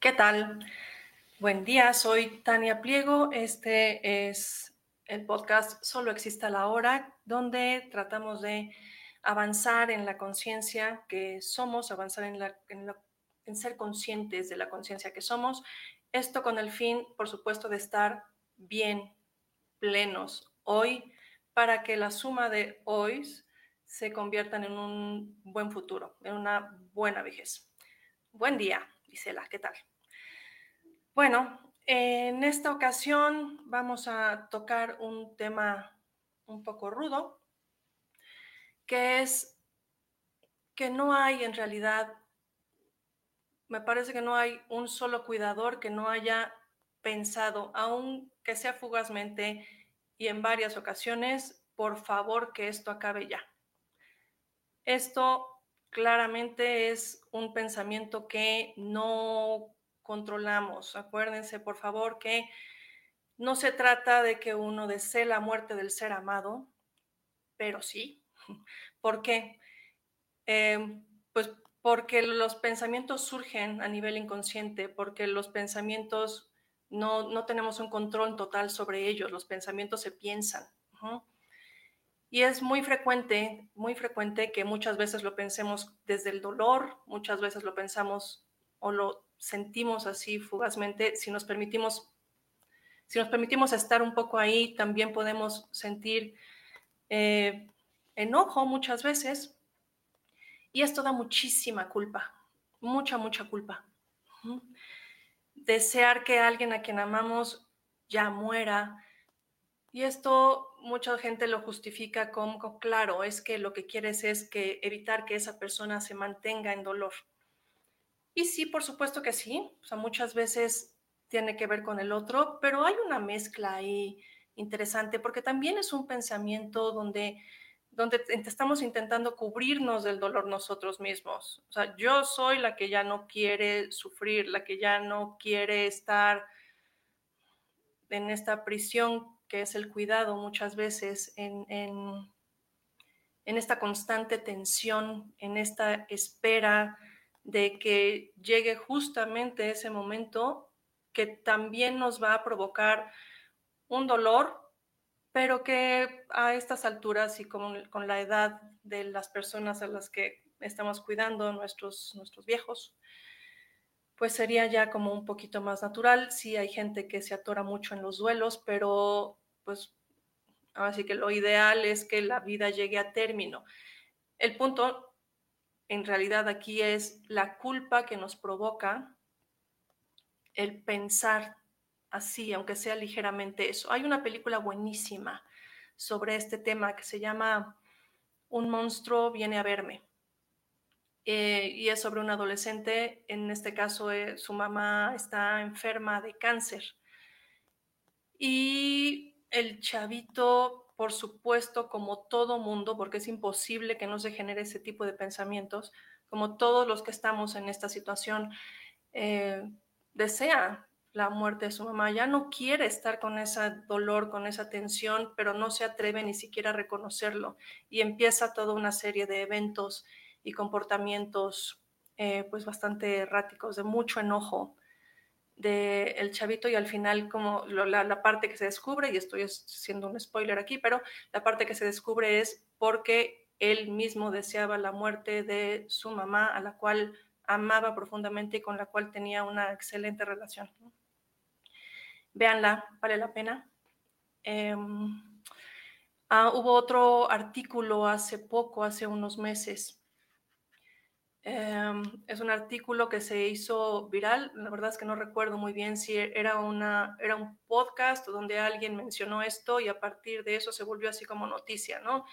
¿Qué tal? Buen día, soy Tania Pliego. Este es el podcast Solo existe la hora, donde tratamos de avanzar en la conciencia que somos, avanzar en, en ser conscientes de la conciencia que somos. Esto con el fin, por supuesto, de estar bien, plenos hoy, para que la suma de hoy se conviertan en un buen futuro, en una buena vejez. Buen día, Gisela, ¿qué tal? Bueno, en esta ocasión vamos a tocar un tema un poco rudo, que es que no hay en realidad, me parece que no hay un solo cuidador que no haya pensado, aunque sea fugazmente y en varias ocasiones, por favor que esto acabe ya. Esto claramente es un pensamiento que no controlamos. Acuérdense, por favor, que no se trata de que uno desee la muerte del ser amado, pero sí. ¿Por qué? Em, pues porque los pensamientos surgen a nivel inconsciente, porque los pensamientos no, no tenemos un control total sobre ellos, los pensamientos se piensan. Y es muy frecuente, muy frecuente que muchas veces lo pensemos desde el dolor, muchas veces lo pensamos o lo sentimos así fugazmente, si nos permitimos, si nos permitimos estar un poco ahí, también podemos sentir eh, enojo muchas veces. Y esto da muchísima culpa, mucha, mucha culpa. Desear que alguien a quien amamos ya muera. Y esto mucha gente lo justifica como, claro, es que lo que quieres es que evitar que esa persona se mantenga en dolor. Y sí, por supuesto que sí. O sea, muchas veces tiene que ver con el otro, pero hay una mezcla ahí interesante porque también es un pensamiento donde, donde estamos intentando cubrirnos del dolor nosotros mismos. O sea, yo soy la que ya no quiere sufrir, la que ya no quiere estar en esta prisión que es el cuidado muchas veces, en, en, en esta constante tensión, en esta espera de que llegue justamente ese momento que también nos va a provocar un dolor, pero que a estas alturas y con, con la edad de las personas a las que estamos cuidando, nuestros, nuestros viejos, pues sería ya como un poquito más natural. Sí hay gente que se atora mucho en los duelos, pero pues así que lo ideal es que la vida llegue a término. El punto en realidad aquí es la culpa que nos provoca el pensar así, aunque sea ligeramente eso. Hay una película buenísima sobre este tema que se llama Un monstruo viene a verme. Eh, y es sobre un adolescente, en este caso eh, su mamá está enferma de cáncer. Y el chavito por supuesto, como todo mundo, porque es imposible que no se genere ese tipo de pensamientos, como todos los que estamos en esta situación, eh, desea la muerte de su mamá, ya no quiere estar con ese dolor, con esa tensión, pero no se atreve ni siquiera a reconocerlo y empieza toda una serie de eventos y comportamientos eh, pues bastante erráticos, de mucho enojo del el chavito y al final como la, la, parte que se descubre, y estoy haciendo un spoiler aquí, pero la parte que se descubre es porque él mismo deseaba la muerte de su mamá, a la cual amaba profundamente y con la cual tenía una excelente relación. Véanla, vale la pena. Em, ah, hubo otro artículo hace poco, hace unos meses. Em, es un artículo que se hizo viral. La verdad es que no recuerdo muy bien si era, una, era un podcast donde alguien mencionó esto y a partir de eso se volvió así como noticia, ¿no?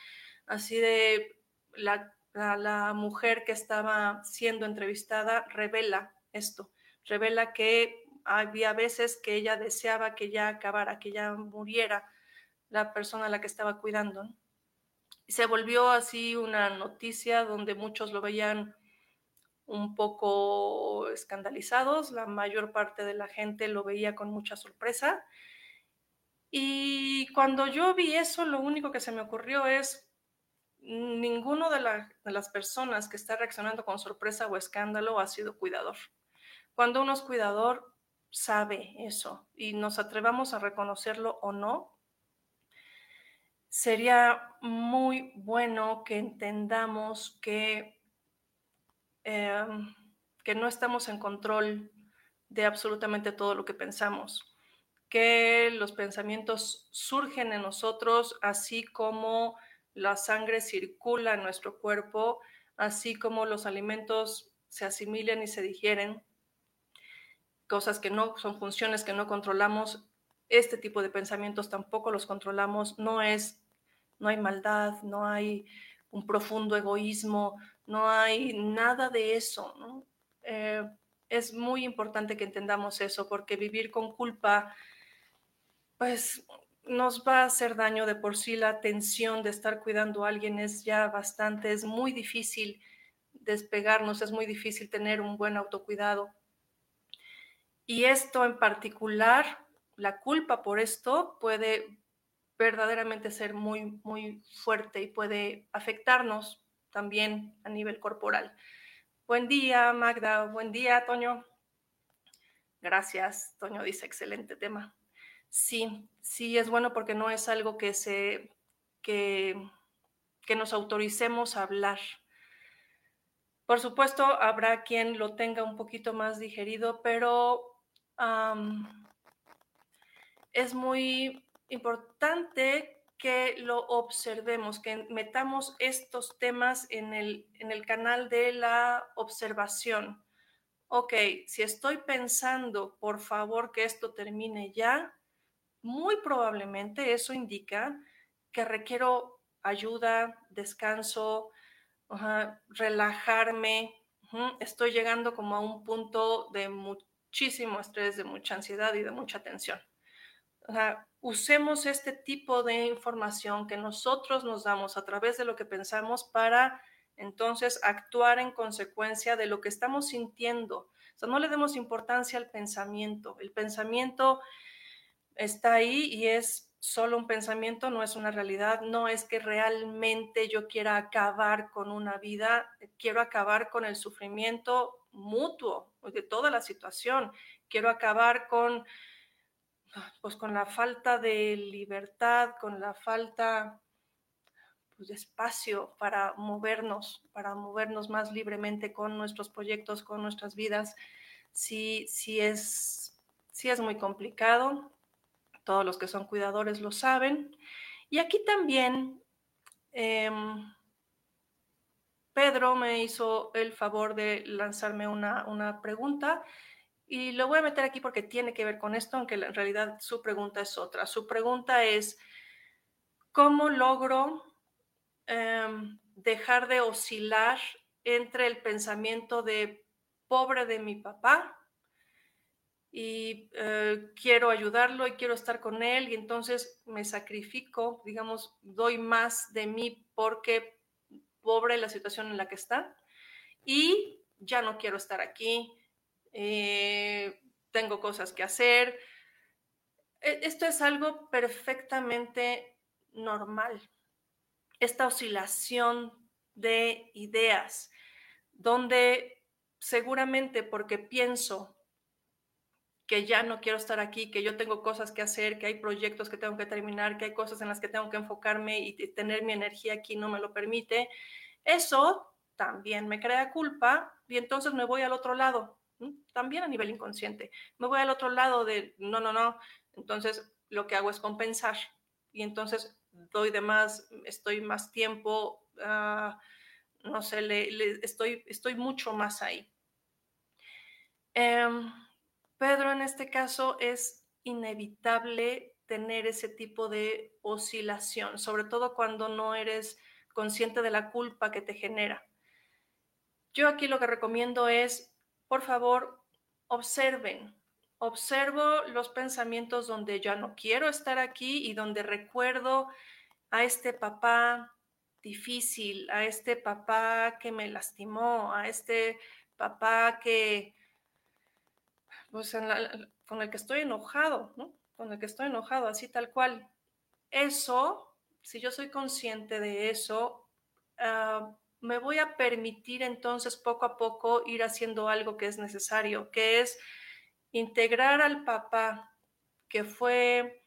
Así de la, la mujer que estaba siendo entrevistada revela esto, revela que había veces que ella deseaba que ya acabara, que ya muriera la persona a la que estaba cuidando. Y se volvió así una noticia donde muchos lo veían un poco escandalizados, la mayor parte de la gente lo veía con mucha sorpresa. Y cuando yo vi eso, lo único que se me ocurrió es, ninguno de, de las personas que está reaccionando con sorpresa o escándalo ha sido cuidador. Cuando uno es cuidador, sabe eso y nos atrevamos a reconocerlo o no, sería muy bueno que entendamos que, em, que no estamos en control de absolutamente todo lo que pensamos, que los pensamientos surgen en nosotros así como la sangre circula en nuestro cuerpo, así como los alimentos se asimilan y se digieren cosas que no son funciones que no controlamos, este tipo de pensamientos tampoco los controlamos, no es, no hay maldad, no hay un profundo egoísmo, no hay nada de eso. Eh, es muy importante que entendamos eso porque vivir con culpa, pues nos va a hacer daño de por sí. La tensión de estar cuidando a alguien es ya bastante, es muy difícil despegarnos, es muy difícil tener un buen autocuidado. Y esto en particular, la culpa por esto puede verdaderamente ser muy, muy fuerte y puede afectarnos también a nivel corporal. Buen día, Magda. Buen día, Toño. Gracias, Toño dice, excelente tema. Sí, sí, es bueno porque no es algo que se, que, que nos autoricemos a hablar. Por supuesto, habrá quien lo tenga un poquito más digerido, pero es muy importante que lo observemos, que metamos estos temas en el, en el canal de la observación. Ok, si estoy pensando, por favor, que esto termine ya, muy probablemente eso indica que requiero ayuda, descanso, relajarme. Estoy llegando como a un punto de muchísimo estrés, de mucha ansiedad y de mucha tensión. Usemos este tipo de información que nosotros nos damos a través de lo que pensamos para entonces actuar en consecuencia de lo que estamos sintiendo. O sea, no le demos importancia al pensamiento. El pensamiento está ahí y es solo un pensamiento, no es una realidad, no es que realmente yo quiera acabar con una vida, quiero acabar con el sufrimiento mutuo de toda la situación. Quiero acabar con, pues, con la falta de libertad, con la falta pues, de espacio para movernos, para movernos más libremente con nuestros proyectos, con nuestras vidas. Sí, sí es, sí es muy complicado. Todos los que son cuidadores lo saben. Y aquí también em, Pedro me hizo el favor de lanzarme una, pregunta y lo voy a meter aquí porque tiene que ver con esto, aunque en realidad su pregunta es otra. Su pregunta es, ¿cómo logro em, dejar de oscilar entre el pensamiento de pobre de mi papá y eh, quiero ayudarlo y quiero estar con él y entonces me sacrifico, digamos, doy más de mí porque pobre la situación en la que está y ya no quiero estar aquí, eh, tengo cosas que hacer. E, esto es algo perfectamente normal. Esta oscilación de ideas, donde seguramente porque pienso que ya no quiero estar aquí, que yo tengo cosas que hacer, que hay proyectos que tengo que terminar, que hay cosas en las que tengo que enfocarme y tener mi energía aquí no me lo permite, eso también me crea culpa y entonces me voy al otro lado, también a nivel inconsciente. Me voy al otro lado de, no, no, no, entonces lo que hago es compensar y entonces doy de más, estoy más tiempo, uh, no sé, le, estoy, estoy mucho más ahí. Um, Pedro en este caso es inevitable tener ese tipo de oscilación, sobre todo cuando no eres consciente de la culpa que te genera. Yo aquí lo que recomiendo es, por favor, observen. Observo los pensamientos donde ya no quiero estar aquí y donde recuerdo a este papá difícil, a este papá que me lastimó, a este papá que pues con el que estoy enojado, ¿no? Con el que estoy enojado, así tal cual. Eso, si yo soy consciente de eso, uh, me voy a permitir entonces poco a poco ir haciendo algo que es necesario, que es integrar al papá que fue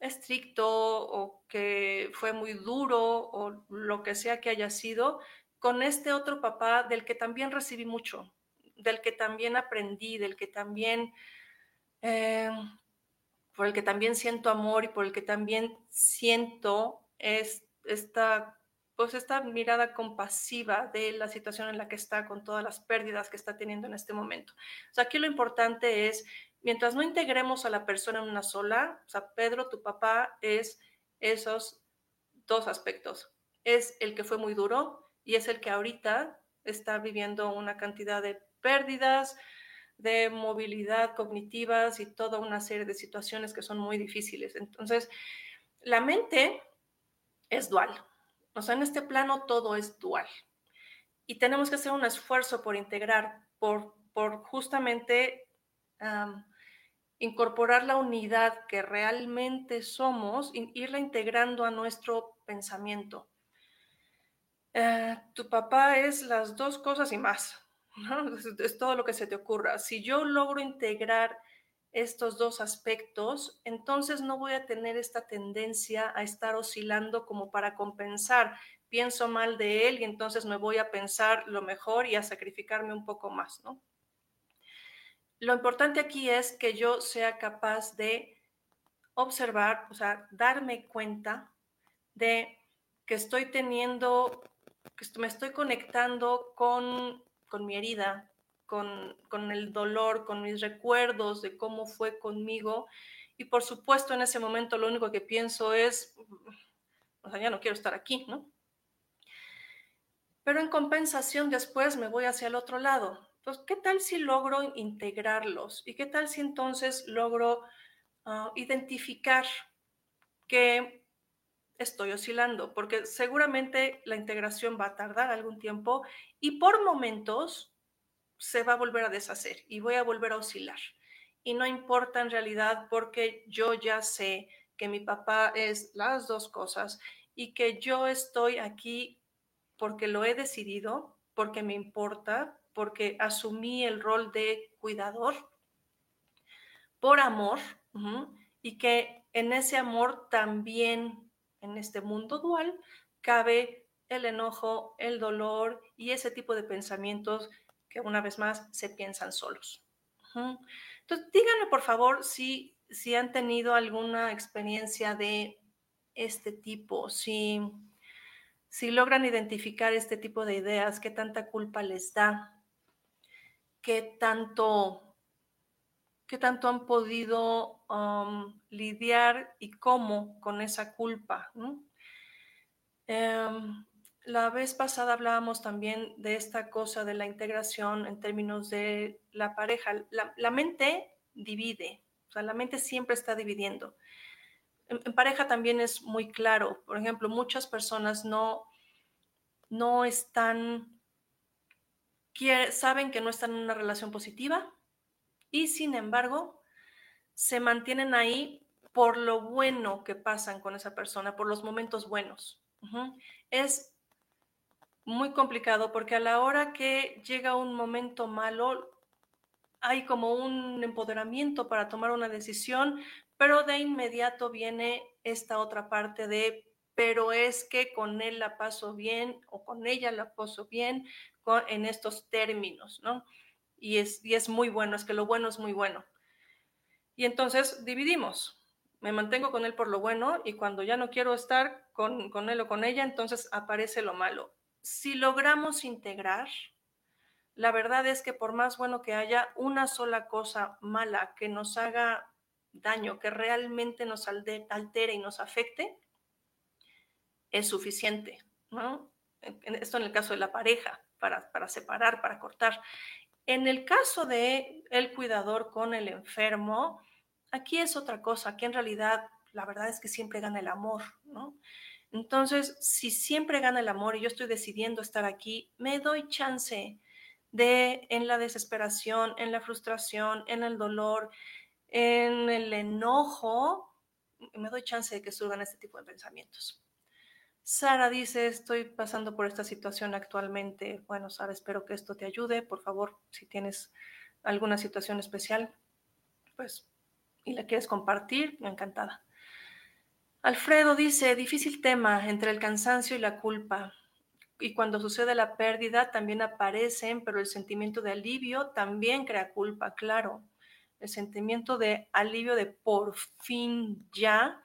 estricto o que fue muy duro o lo que sea que haya sido, con este otro papá del que también recibí mucho, del que también aprendí, del que también, eh, por el que también siento amor y por el que también siento es, esta, pues esta mirada compasiva de la situación en la que está, con todas las pérdidas que está teniendo en este momento. O sea, aquí lo importante es, mientras no integremos a la persona en una sola, o sea, Pedro, tu papá, es esos dos aspectos. Es el que fue muy duro y es el que ahorita está viviendo una cantidad de pérdidas de movilidad cognitivas y toda una serie de situaciones que son muy difíciles. Entonces, la mente es dual. O sea, en este plano todo es dual. Y tenemos que hacer un esfuerzo por integrar, por, por justamente incorporar la unidad que realmente somos, irla integrando a nuestro pensamiento. Uh, tu papá es las dos cosas y más. Es, todo lo que se te ocurra. Si yo logro integrar estos dos aspectos, entonces no voy a tener esta tendencia a estar oscilando como para compensar. Pienso mal de él y entonces me voy a pensar lo mejor y a sacrificarme un poco más, ¿no? Lo importante aquí es que yo sea capaz de observar, o sea, darme cuenta de que estoy teniendo, que me estoy conectando con con mi herida, con, con, el dolor, con mis recuerdos de cómo fue conmigo. Y por supuesto, en ese momento lo único que pienso es, o sea, ya no quiero estar aquí, ¿no? Pero en compensación después me voy hacia el otro lado. Entonces, ¿qué tal si logro integrarlos? ¿Y qué tal si entonces logro uh, identificar que estoy oscilando? Porque seguramente la integración va a tardar algún tiempo y por momentos se va a volver a deshacer y voy a volver a oscilar. Y no importa en realidad porque yo ya sé que mi papá es las dos cosas y que yo estoy aquí porque lo he decidido, porque me importa, porque asumí el rol de cuidador, por amor, y que en ese amor también, en este mundo dual, cabe el enojo, el dolor y ese tipo de pensamientos que una vez más se piensan solos. Entonces, díganme por favor si, si han tenido alguna experiencia de este tipo, si, si logran identificar este tipo de ideas, qué tanta culpa les da, qué tanto, qué tanto han podido um, lidiar y cómo con esa culpa. Em, la vez pasada hablábamos también de esta cosa de la integración en términos de la pareja. La, mente divide, o sea, la mente siempre está dividiendo. En, pareja también es muy claro. Por ejemplo, muchas personas no, no están, saben que no están en una relación positiva y sin embargo se mantienen ahí por lo bueno que pasan con esa persona, por los momentos buenos. Es muy complicado porque a la hora que llega un momento malo, hay como un empoderamiento para tomar una decisión, pero de inmediato viene esta otra parte de, pero es que con él la paso bien o con ella la paso bien en estos términos, ¿no? Y es, y es muy bueno, es que lo bueno es muy bueno. Y entonces dividimos. Me mantengo con él por lo bueno y cuando ya no quiero estar con, con él o con ella, entonces aparece lo malo. Si logramos integrar, la verdad es que por más bueno que haya una sola cosa mala que nos haga daño, que realmente nos altere y nos afecte, es suficiente, ¿no? Esto en el caso de la pareja, para, para separar, para cortar. En el caso de el cuidador con el enfermo, aquí es otra cosa, aquí en realidad la verdad es que siempre gana el amor, ¿no? Entonces, si siempre gana el amor y yo estoy decidiendo estar aquí, me doy chance de en la desesperación, en la frustración, en el dolor, en el enojo, me doy chance de que surjan este tipo de pensamientos. Sara dice, estoy pasando por esta situación actualmente. Bueno, Sara, espero que esto te ayude. Por favor, si tienes alguna situación especial, pues, y la quieres compartir, encantada. Alfredo dice, difícil tema entre el cansancio y la culpa. Y cuando sucede la pérdida también aparecen, pero el sentimiento de alivio también crea culpa, claro el sentimiento de alivio de por fin ya,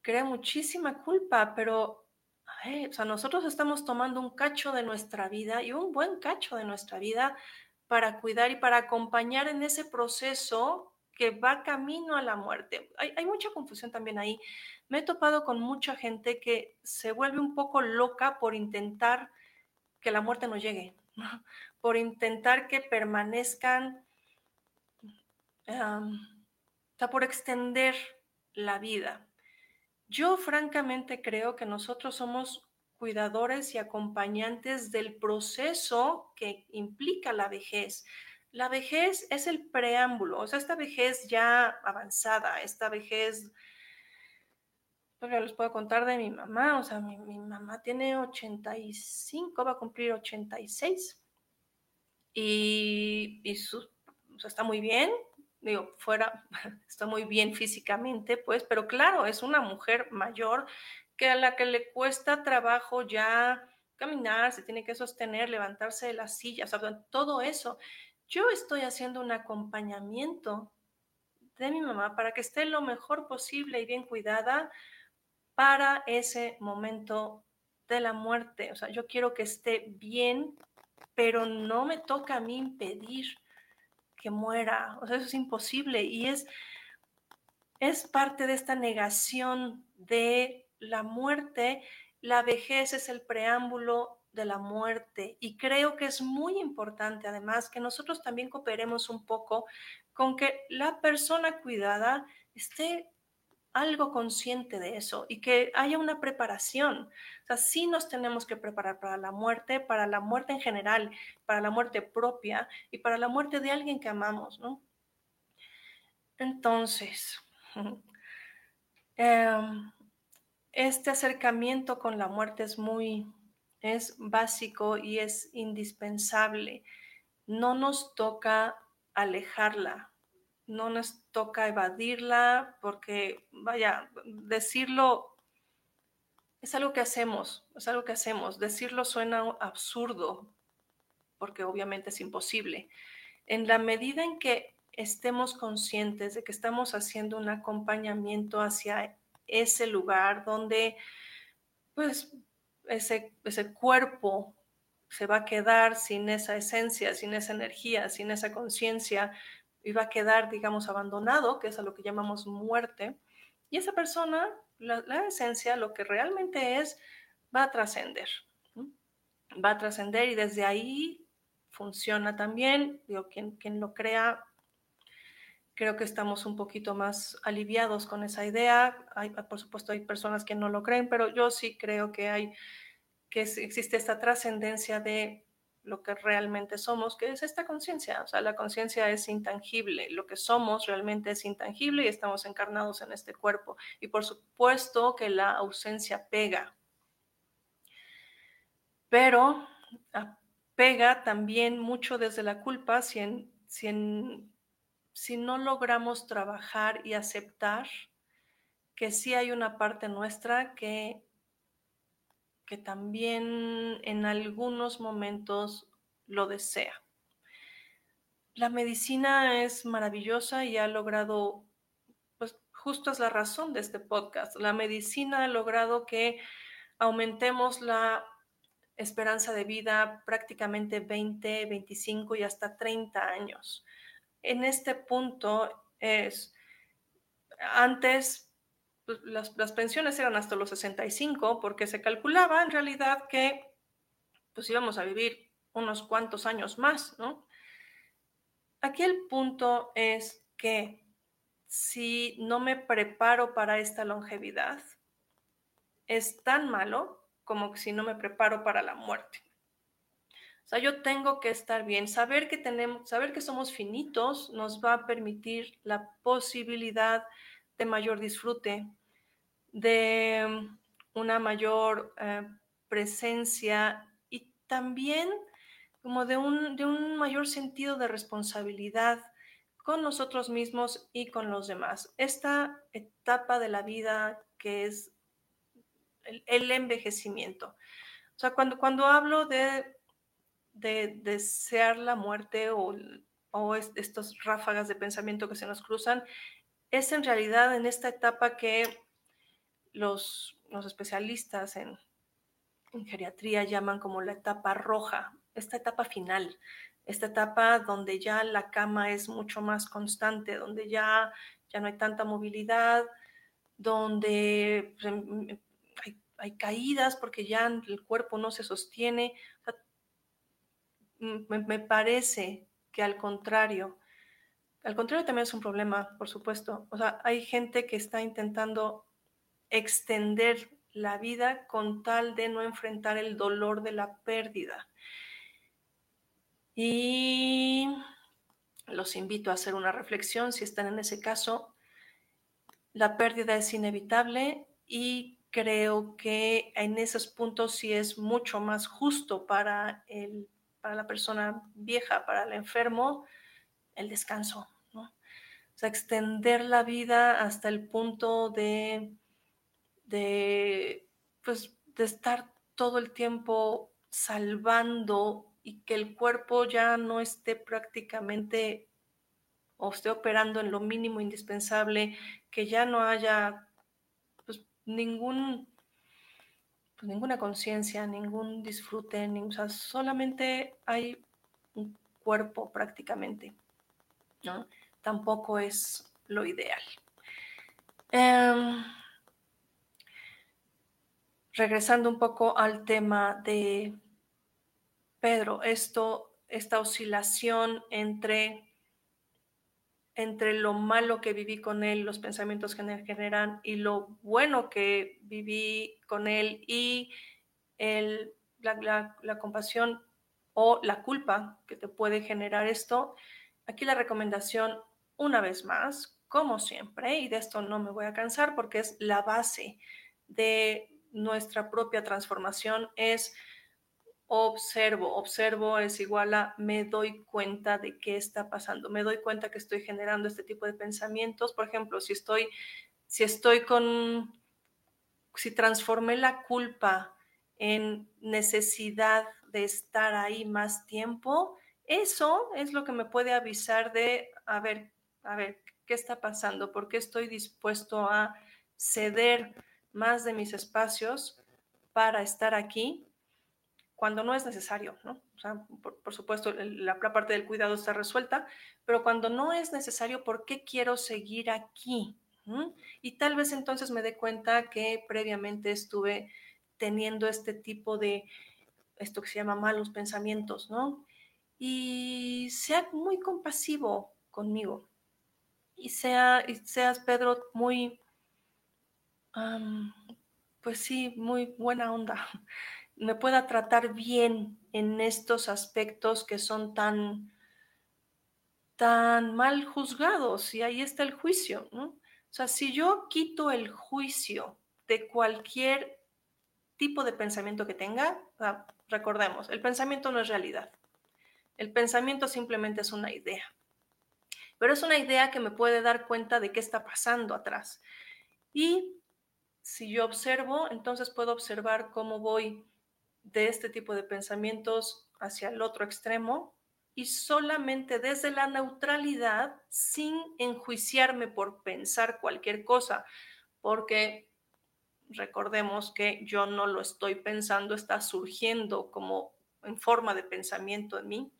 crea muchísima culpa, pero o sea, nosotros estamos tomando un cacho de nuestra vida y un buen cacho de nuestra vida para cuidar y para acompañar en ese proceso que va camino a la muerte. Hay, mucha confusión también ahí. Me he topado con mucha gente que se vuelve un poco loca por intentar que la muerte no llegue, por intentar que permanezcan está por extender la vida. Yo francamente creo que nosotros somos cuidadores y acompañantes del proceso que implica la vejez. La vejez es el preámbulo, o sea, esta vejez ya avanzada, esta vejez, pues les puedo contar de mi mamá, o sea, mi, mamá tiene 85, va a cumplir 86 y, y su, está muy bien, digo, fuera, está muy bien físicamente, pues, pero claro, es una mujer mayor que a la que le cuesta trabajo ya caminar, se tiene que sostener, levantarse de la silla, o sea, todo eso. Yo estoy haciendo un acompañamiento de mi mamá para que esté lo mejor posible y bien cuidada para ese momento de la muerte. O sea, yo quiero que esté bien, pero no me toca a mí impedir que muera. O sea, eso es imposible y es, es parte de esta negación de la muerte. La vejez es el preámbulo de la muerte y creo que es muy importante además que nosotros también cooperemos un poco con que la persona cuidada esté algo consciente de eso y que haya una preparación. O sea, sí nos tenemos que preparar para la muerte, para la muerte en general, para la muerte propia y para la muerte de alguien que amamos, ¿no? Entonces, em, este acercamiento con la muerte es muy, es básico y es indispensable. No nos toca alejarla, no nos toca evadirla porque, vaya, decirlo es algo que hacemos, es algo que hacemos. Decirlo suena absurdo porque obviamente es imposible. En la medida en que estemos conscientes de que estamos haciendo un acompañamiento hacia ese lugar donde, pues, ese, ese cuerpo se va a quedar sin esa esencia, sin esa energía, sin esa conciencia, iba a quedar, digamos, abandonado, que es a lo que llamamos muerte, y esa persona, la, esencia, lo que realmente es, va a trascender. Va a trascender y desde ahí funciona también. Digo, quien, quien lo crea, creo que estamos un poquito más aliviados con esa idea. Hay, por supuesto, hay personas que no lo creen, pero yo sí creo que hay que existe esta trascendencia de lo que realmente somos, que es esta conciencia. O sea, la conciencia es intangible, lo que somos realmente es intangible y estamos encarnados en este cuerpo. Y por supuesto que la ausencia pega. Pero pega también mucho desde la culpa si, si, si no logramos trabajar y aceptar que sí hay una parte nuestra que que también en algunos momentos lo desea. La medicina es maravillosa y ha logrado, pues justo es la razón de este podcast. La medicina ha logrado que aumentemos la esperanza de vida prácticamente 20, 25 y hasta 30 años. En este punto es, antes pues, las, pensiones eran hasta los 65 porque se calculaba en realidad que pues íbamos a vivir unos cuantos años más, ¿no? Aquí el punto es que si no me preparo para esta longevidad, es tan malo como si no me preparo para la muerte. Sea, yo tengo que estar bien, saber que tenemos, saber que somos finitos nos va a permitir la posibilidad de mayor disfrute, de una mayor eh, presencia y también como de un, de un mayor sentido de responsabilidad con nosotros mismos y con los demás. Esta etapa de la vida que es el, envejecimiento. O sea, cuando, cuando hablo de, de desear la muerte o, o estas ráfagas de pensamiento que se nos cruzan, es en realidad en esta etapa que los, los especialistas en, geriatría llaman como la etapa roja, esta etapa final, esta etapa donde ya la cama es mucho más constante, donde ya, ya no hay tanta movilidad, donde pues, em, em, hay, caídas porque ya el cuerpo no se sostiene. Me, me, parece que al contrario, al contrario también es un problema, por supuesto. O sea, hay gente que está intentando extender la vida con tal de no enfrentar el dolor de la pérdida. Y los invito a hacer una reflexión si están en ese caso. La pérdida es inevitable y creo que en esos puntos sí es mucho más justo para, el, para la persona vieja, para el enfermo, el descanso, o sea, extender la vida hasta el punto de, de, pues, de estar todo el tiempo salvando y que el cuerpo ya no esté prácticamente o esté operando en lo mínimo indispensable, que ya no haya pues, ningún, ninguna conciencia, ningún disfrute, sea, solamente hay un cuerpo prácticamente, ¿no? tampoco es lo ideal. Em, regresando un poco al tema de Pedro, esto, esta oscilación entre, entre lo malo que viví con él, los pensamientos que me generan, y lo bueno que viví con él y el, la, la compasión o la culpa que te puede generar esto. Aquí la recomendación una vez más, como siempre, y de esto no me voy a cansar porque es la base de nuestra propia transformación, es observo. Observo es igual a me doy cuenta de qué está pasando. Me doy cuenta que estoy generando este tipo de pensamientos. Por ejemplo, si estoy, si estoy con, si transformé la culpa en necesidad de estar ahí más tiempo, eso es lo que me puede avisar de, a ver, a ver, ¿qué está pasando? ¿Por qué estoy dispuesto a ceder más de mis espacios para estar aquí cuando no es necesario? ¿no? O sea, por, supuesto, la, parte del cuidado está resuelta, pero cuando no es necesario, ¿por qué quiero seguir aquí? ¿Mm? Y tal vez entonces me dé cuenta que previamente estuve teniendo este tipo de, esto que se llama malos pensamientos, ¿no? Y sea muy compasivo conmigo y, sea, seas, Pedro, muy, pues sí, muy buena onda, me pueda tratar bien en estos aspectos que son tan, tan mal juzgados y ahí está el juicio. O sea, si yo quito el juicio de cualquier tipo de pensamiento que tenga, recordemos, el pensamiento no es realidad. El pensamiento simplemente es una idea. Pero es una idea que me puede dar cuenta de qué está pasando atrás. Y si yo observo, entonces puedo observar cómo voy de este tipo de pensamientos hacia el otro extremo y solamente desde la neutralidad, sin enjuiciarme por pensar cualquier cosa, porque recordemos que yo no lo estoy pensando, está surgiendo como en forma de pensamiento en mí.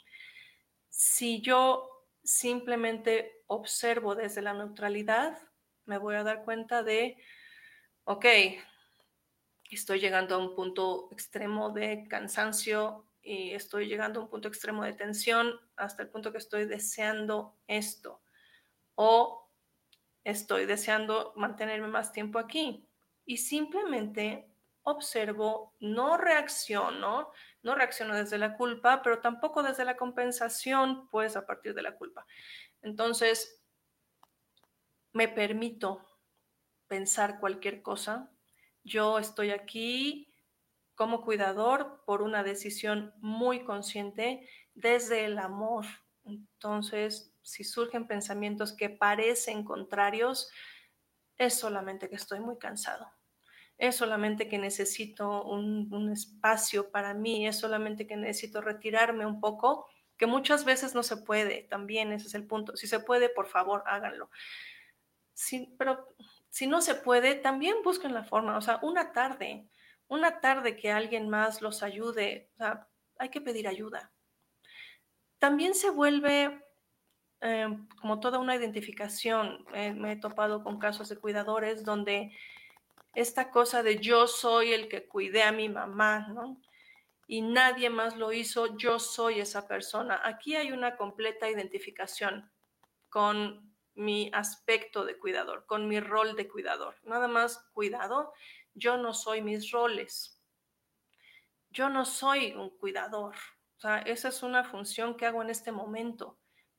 Si yo simplemente observo desde la neutralidad, me voy a dar cuenta de, ok, estoy llegando a un punto extremo de cansancio y estoy llegando a un punto extremo de tensión hasta el punto que estoy deseando esto o estoy deseando mantenerme más tiempo aquí y simplemente observo, no reacciono, no reacciono desde la culpa, pero tampoco desde la compensación, pues a partir de la culpa. Entonces, me permito pensar cualquier cosa. Yo estoy aquí como cuidador por una decisión muy consciente desde el amor. Entonces, si surgen pensamientos que parecen contrarios, es solamente que estoy muy cansado. Es solamente que necesito un, espacio para mí, es solamente que necesito retirarme un poco, que muchas veces no se puede, también ese es el punto. Si se puede, por favor, háganlo. Sí, pero si no se puede, también busquen la forma, o sea, una tarde, una tarde que alguien más los ayude, hay que pedir ayuda. También se vuelve eh, como toda una identificación. Eh, me he topado con casos de cuidadores donde esta cosa de yo soy el que cuidé a mi mamá, ¿no? Y nadie más lo hizo, yo soy esa persona. Aquí hay una completa identificación con mi aspecto de cuidador, con mi rol de cuidador. Nada más cuidado, yo no soy mis roles. Yo no soy un cuidador. O sea, esa es una función que hago en este momento,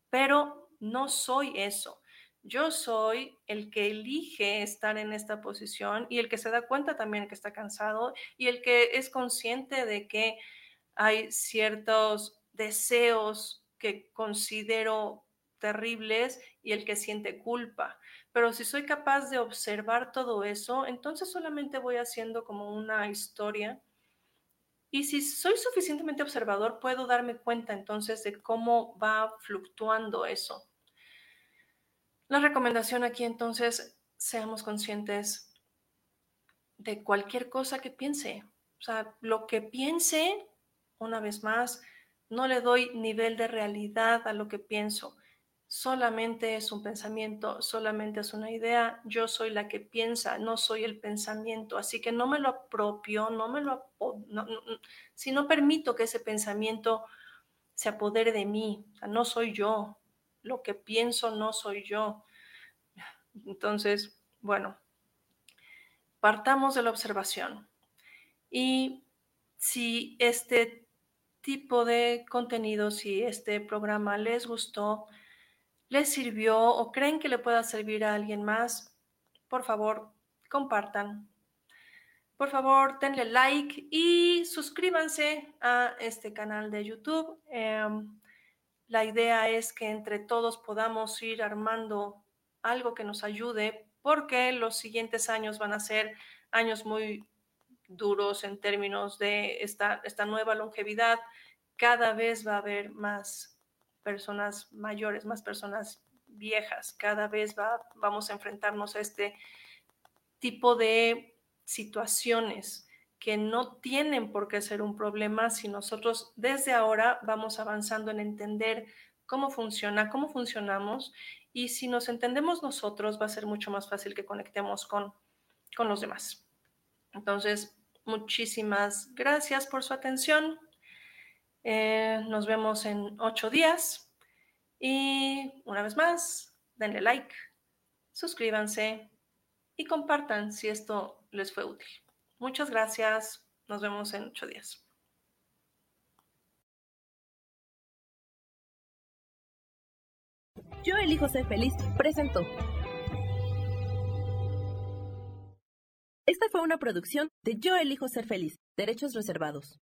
pero no soy eso. Yo soy el que elige estar en esta posición y el que se da cuenta también que está cansado y el que es consciente de que hay ciertos deseos que considero terribles y el que siente culpa. Pero si soy capaz de observar todo eso, entonces solamente voy haciendo como una historia. Y si soy suficientemente observador, puedo darme cuenta entonces de cómo va fluctuando eso. La recomendación aquí entonces, seamos conscientes de cualquier cosa que piense. O sea, lo que piense, una vez más, no le doy nivel de realidad a lo que pienso solamente es un pensamiento, solamente es una idea, yo soy la que piensa, no soy el pensamiento, así que no me lo apropio, no me lo, si no permito que ese pensamiento se apodere de mí, no soy yo, lo que pienso no soy yo. Entonces, bueno, partamos de la observación. Y si este tipo de contenido, si este programa les gustó, les sirvió o creen que le pueda servir a alguien más, por favor, compartan. Por favor, denle like y suscríbanse a este canal de YouTube. Em, la idea es que entre todos podamos ir armando algo que nos ayude porque los siguientes años van a ser años muy duros en términos de esta, esta nueva longevidad. Cada vez va a haber más personas mayores, más personas viejas. Cada vez va, vamos a enfrentarnos a este tipo de situaciones que no tienen por qué ser un problema si nosotros desde ahora vamos avanzando en entender cómo funciona, cómo funcionamos y si nos entendemos nosotros va a ser mucho más fácil que conectemos con, con los demás. Entonces, muchísimas gracias por su atención. Eh, nos vemos en ocho días. Y una vez más, denle like, suscríbanse y compartan si esto les fue útil. Muchas gracias. Nos vemos en ocho días. Yo elijo ser feliz presentó. Esta fue una producción de Yo elijo ser feliz, derechos reservados.